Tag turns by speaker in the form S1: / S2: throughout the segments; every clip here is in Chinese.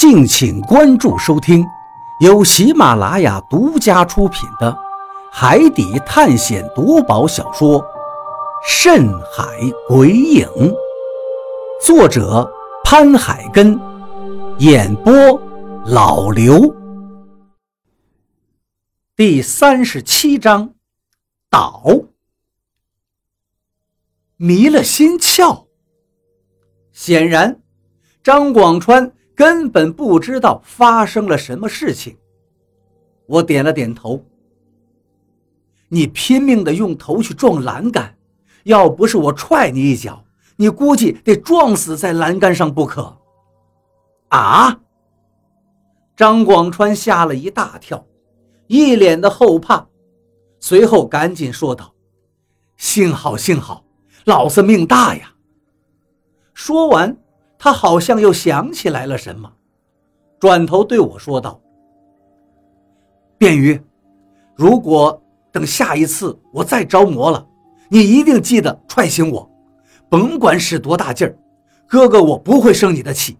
S1: 敬请关注收听，由喜马拉雅独家出品的《海底探险夺宝小说》《深海鬼影》，作者潘海根，演播老刘。第三十七章，岛迷了心窍。显然，张广川。根本不知道发生了什么事情。我点了点头。你拼命的用头去撞栏杆，要不是我踹你一脚，你估计得撞死在栏杆上不可。啊！张广川吓了一大跳，一脸的后怕，随后赶紧说道：“幸好，幸好，老子命大呀！”说完。他好像又想起来了什么，转头对我说道：“便于，如果等下一次我再着魔了，你一定记得踹醒我，甭管使多大劲儿，哥哥我不会生你的气。”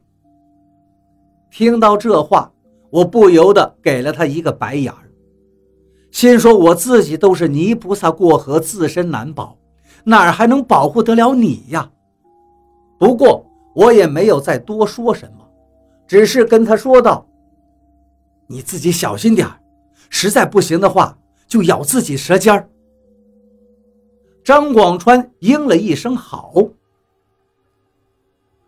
S1: 听到这话，我不由得给了他一个白眼儿，心说我自己都是泥菩萨过河，自身难保，哪儿还能保护得了你呀？不过。我也没有再多说什么，只是跟他说道：“你自己小心点实在不行的话就咬自己舌尖儿。”张广川应了一声“好”。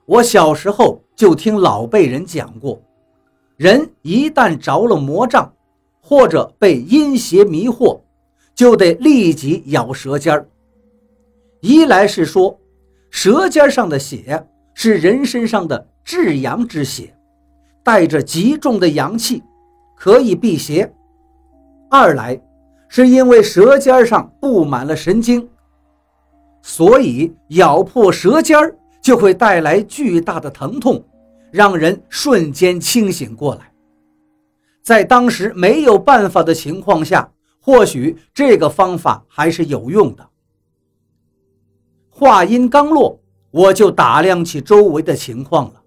S1: 我小时候就听老辈人讲过，人一旦着了魔障，或者被阴邪迷惑，就得立即咬舌尖儿。一来是说，舌尖上的血。是人身上的至阳之血，带着极重的阳气，可以辟邪。二来是因为舌尖上布满了神经，所以咬破舌尖就会带来巨大的疼痛，让人瞬间清醒过来。在当时没有办法的情况下，或许这个方法还是有用的。话音刚落。我就打量起周围的情况了，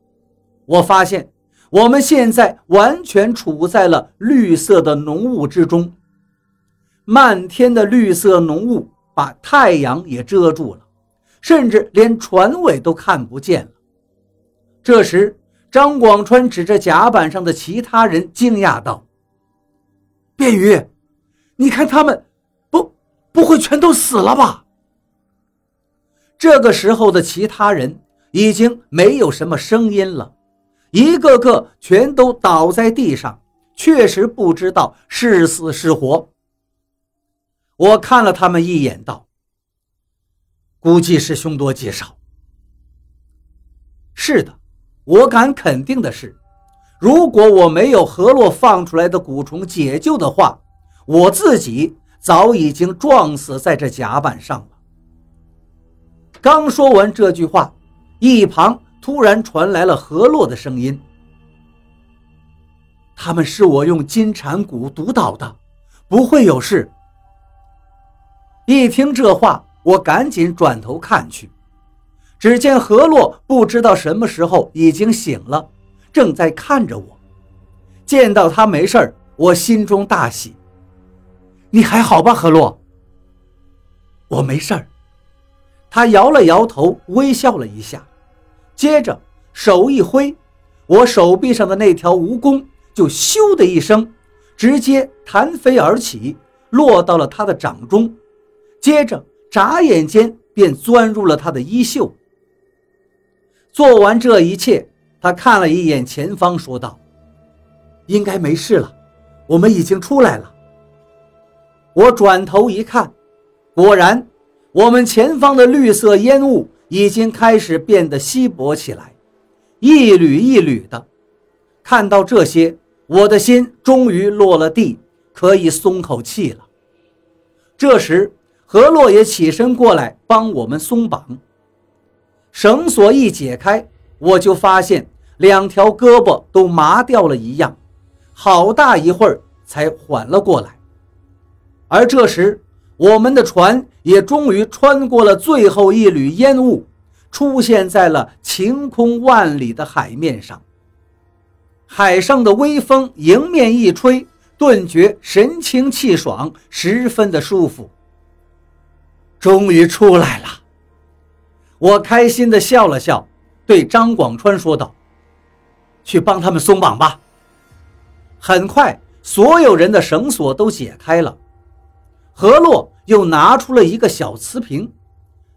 S1: 我发现我们现在完全处在了绿色的浓雾之中，漫天的绿色浓雾把太阳也遮住了，甚至连船尾都看不见了。这时，张广川指着甲板上的其他人，惊讶道：“便于，你看他们，不，不会全都死了吧？”这个时候的其他人已经没有什么声音了，一个个全都倒在地上，确实不知道是死是活。我看了他们一眼，道：“估计是凶多吉少。”是的，我敢肯定的是，如果我没有河洛放出来的蛊虫解救的话，我自己早已经撞死在这甲板上了。刚说完这句话，一旁突然传来了何洛的声音：“他们是我用金蝉蛊毒倒的，不会有事。”一听这话，我赶紧转头看去，只见何洛不知道什么时候已经醒了，正在看着我。见到他没事我心中大喜：“你还好吧，何洛？”“我没事儿。”他摇了摇头，微笑了一下，接着手一挥，我手臂上的那条蜈蚣就咻的一声，直接弹飞而起，落到了他的掌中，接着眨眼间便钻入了他的衣袖。做完这一切，他看了一眼前方，说道：“应该没事了，我们已经出来了。”我转头一看，果然。我们前方的绿色烟雾已经开始变得稀薄起来，一缕一缕的。看到这些，我的心终于落了地，可以松口气了。这时，何洛也起身过来帮我们松绑。绳索一解开，我就发现两条胳膊都麻掉了一样，好大一会儿才缓了过来。而这时，我们的船也终于穿过了最后一缕烟雾，出现在了晴空万里的海面上。海上的微风迎面一吹，顿觉神清气爽，十分的舒服。终于出来了，我开心的笑了笑，对张广川说道：“去帮他们松绑吧。”很快，所有人的绳索都解开了。何洛又拿出了一个小瓷瓶，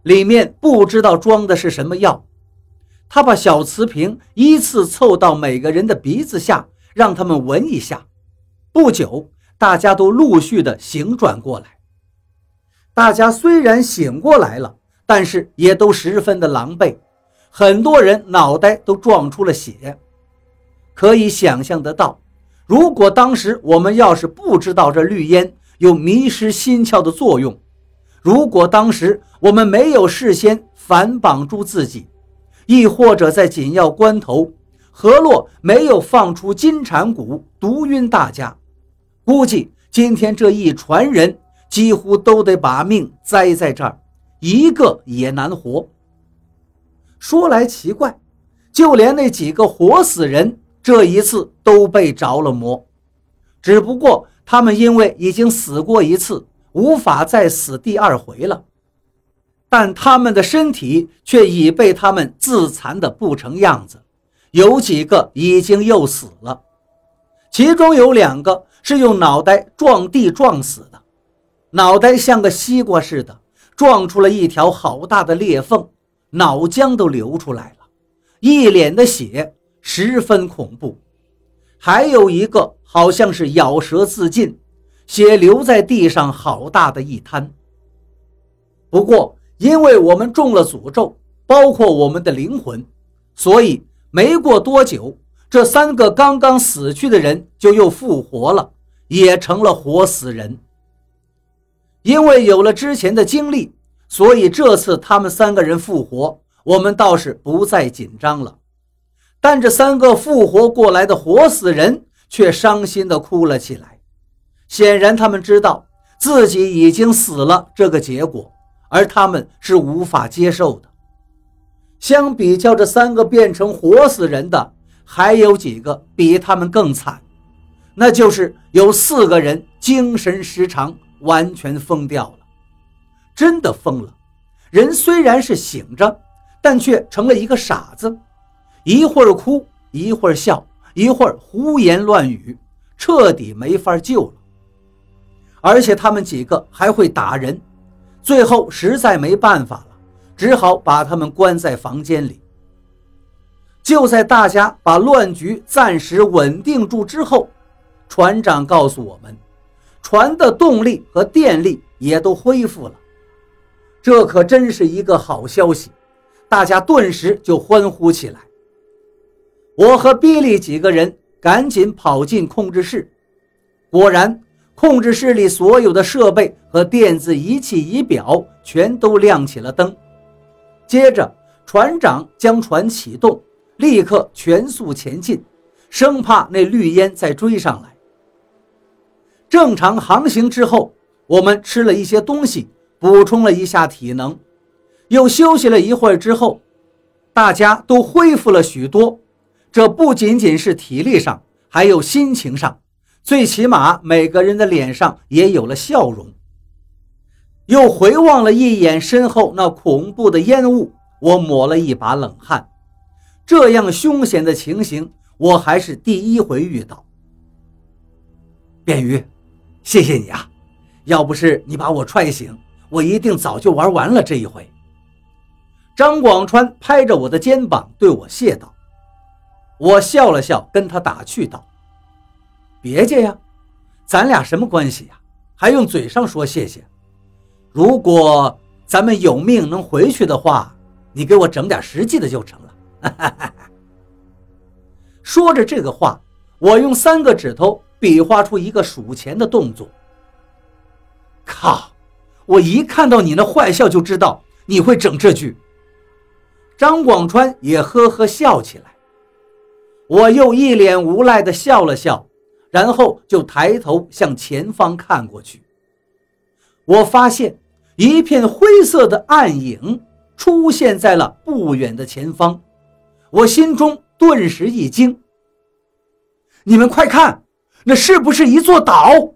S1: 里面不知道装的是什么药。他把小瓷瓶依次凑到每个人的鼻子下，让他们闻一下。不久，大家都陆续的醒转过来。大家虽然醒过来了，但是也都十分的狼狈，很多人脑袋都撞出了血。可以想象得到，如果当时我们要是不知道这绿烟有迷失心窍的作用，如果当时我们没有事先反绑住自己，亦或者在紧要关头，何洛没有放出金蝉蛊毒晕大家，估计今天这一船人几乎都得把命栽在这儿，一个也难活。说来奇怪，就连那几个活死人这一次都被着了魔，只不过他们因为已经死过一次，无法再死第二回了。但他们的身体却已被他们自残的不成样子，有几个已经又死了，其中有两个是用脑袋撞地撞死的，脑袋像个西瓜似的撞出了一条好大的裂缝，脑浆都流出来了，一脸的血，十分恐怖。还有一个好像是咬舌自尽，血流在地上好大的一滩。不过。因为我们中了诅咒，包括我们的灵魂，所以没过多久，这三个刚刚死去的人就又复活了，也成了活死人。因为有了之前的经历，所以这次他们三个人复活，我们倒是不再紧张了。但这三个复活过来的活死人却伤心地哭了起来，显然他们知道自己已经死了这个结果。而他们是无法接受的。相比较这三个变成活死人的，还有几个比他们更惨，那就是有四个人精神失常，完全疯掉了，真的疯了。人虽然是醒着，但却成了一个傻子，一会儿哭，一会儿笑，一会儿胡言乱语，彻底没法救了。而且他们几个还会打人。最后实在没办法了，只好把他们关在房间里。就在大家把乱局暂时稳定住之后，船长告诉我们，船的动力和电力也都恢复了。这可真是一个好消息，大家顿时就欢呼起来。我和比利几个人赶紧跑进控制室，果然。控制室里所有的设备和电子仪器仪表全都亮起了灯。接着，船长将船启动，立刻全速前进，生怕那绿烟再追上来。正常航行之后，我们吃了一些东西，补充了一下体能，又休息了一会儿之后，大家都恢复了许多。这不仅仅是体力上，还有心情上。最起码每个人的脸上也有了笑容。又回望了一眼身后那恐怖的烟雾，我抹了一把冷汗。这样凶险的情形，我还是第一回遇到。便鱼，谢谢你啊！要不是你把我踹醒，我一定早就玩完了这一回。张广川拍着我的肩膀对我谢道。我笑了笑，跟他打趣道。别介呀，咱俩什么关系呀？还用嘴上说谢谢？如果咱们有命能回去的话，你给我整点实际的就成了。说着这个话，我用三个指头比划出一个数钱的动作。靠！我一看到你那坏笑就知道你会整这句。张广川也呵呵笑起来，我又一脸无奈的笑了笑。然后就抬头向前方看过去，我发现一片灰色的暗影出现在了不远的前方，我心中顿时一惊。你们快看，那是不是一座岛？